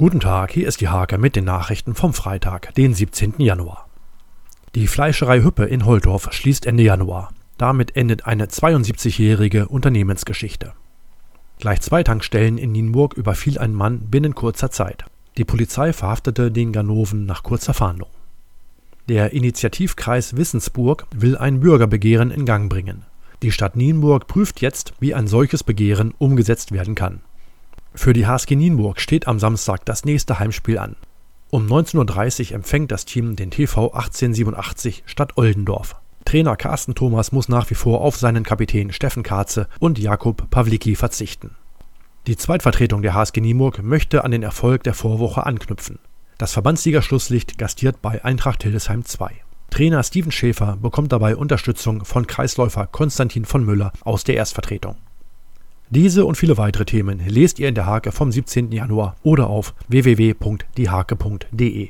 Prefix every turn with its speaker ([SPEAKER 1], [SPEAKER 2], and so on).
[SPEAKER 1] Guten Tag, hier ist die Hake mit den Nachrichten vom Freitag, den 17. Januar. Die Fleischerei Hüppe in Holdorf schließt Ende Januar. Damit endet eine 72-jährige Unternehmensgeschichte. Gleich zwei Tankstellen in Nienburg überfiel ein Mann binnen kurzer Zeit. Die Polizei verhaftete den Ganoven nach kurzer Fahndung. Der Initiativkreis Wissensburg will ein Bürgerbegehren in Gang bringen. Die Stadt Nienburg prüft jetzt, wie ein solches Begehren umgesetzt werden kann. Für die HSG Nienburg steht am Samstag das nächste Heimspiel an. Um 19.30 Uhr empfängt das Team den TV 1887 Stadt Oldendorf. Trainer Carsten Thomas muss nach wie vor auf seinen Kapitän Steffen Karze und Jakub Pawlicki verzichten. Die Zweitvertretung der HSG Nienburg möchte an den Erfolg der Vorwoche anknüpfen. Das Verbandsliga-Schlusslicht gastiert bei Eintracht Hildesheim 2. Trainer Steven Schäfer bekommt dabei Unterstützung von Kreisläufer Konstantin von Müller aus der Erstvertretung. Diese und viele weitere Themen lest ihr in der Hake vom 17. Januar oder auf www.diehake.de.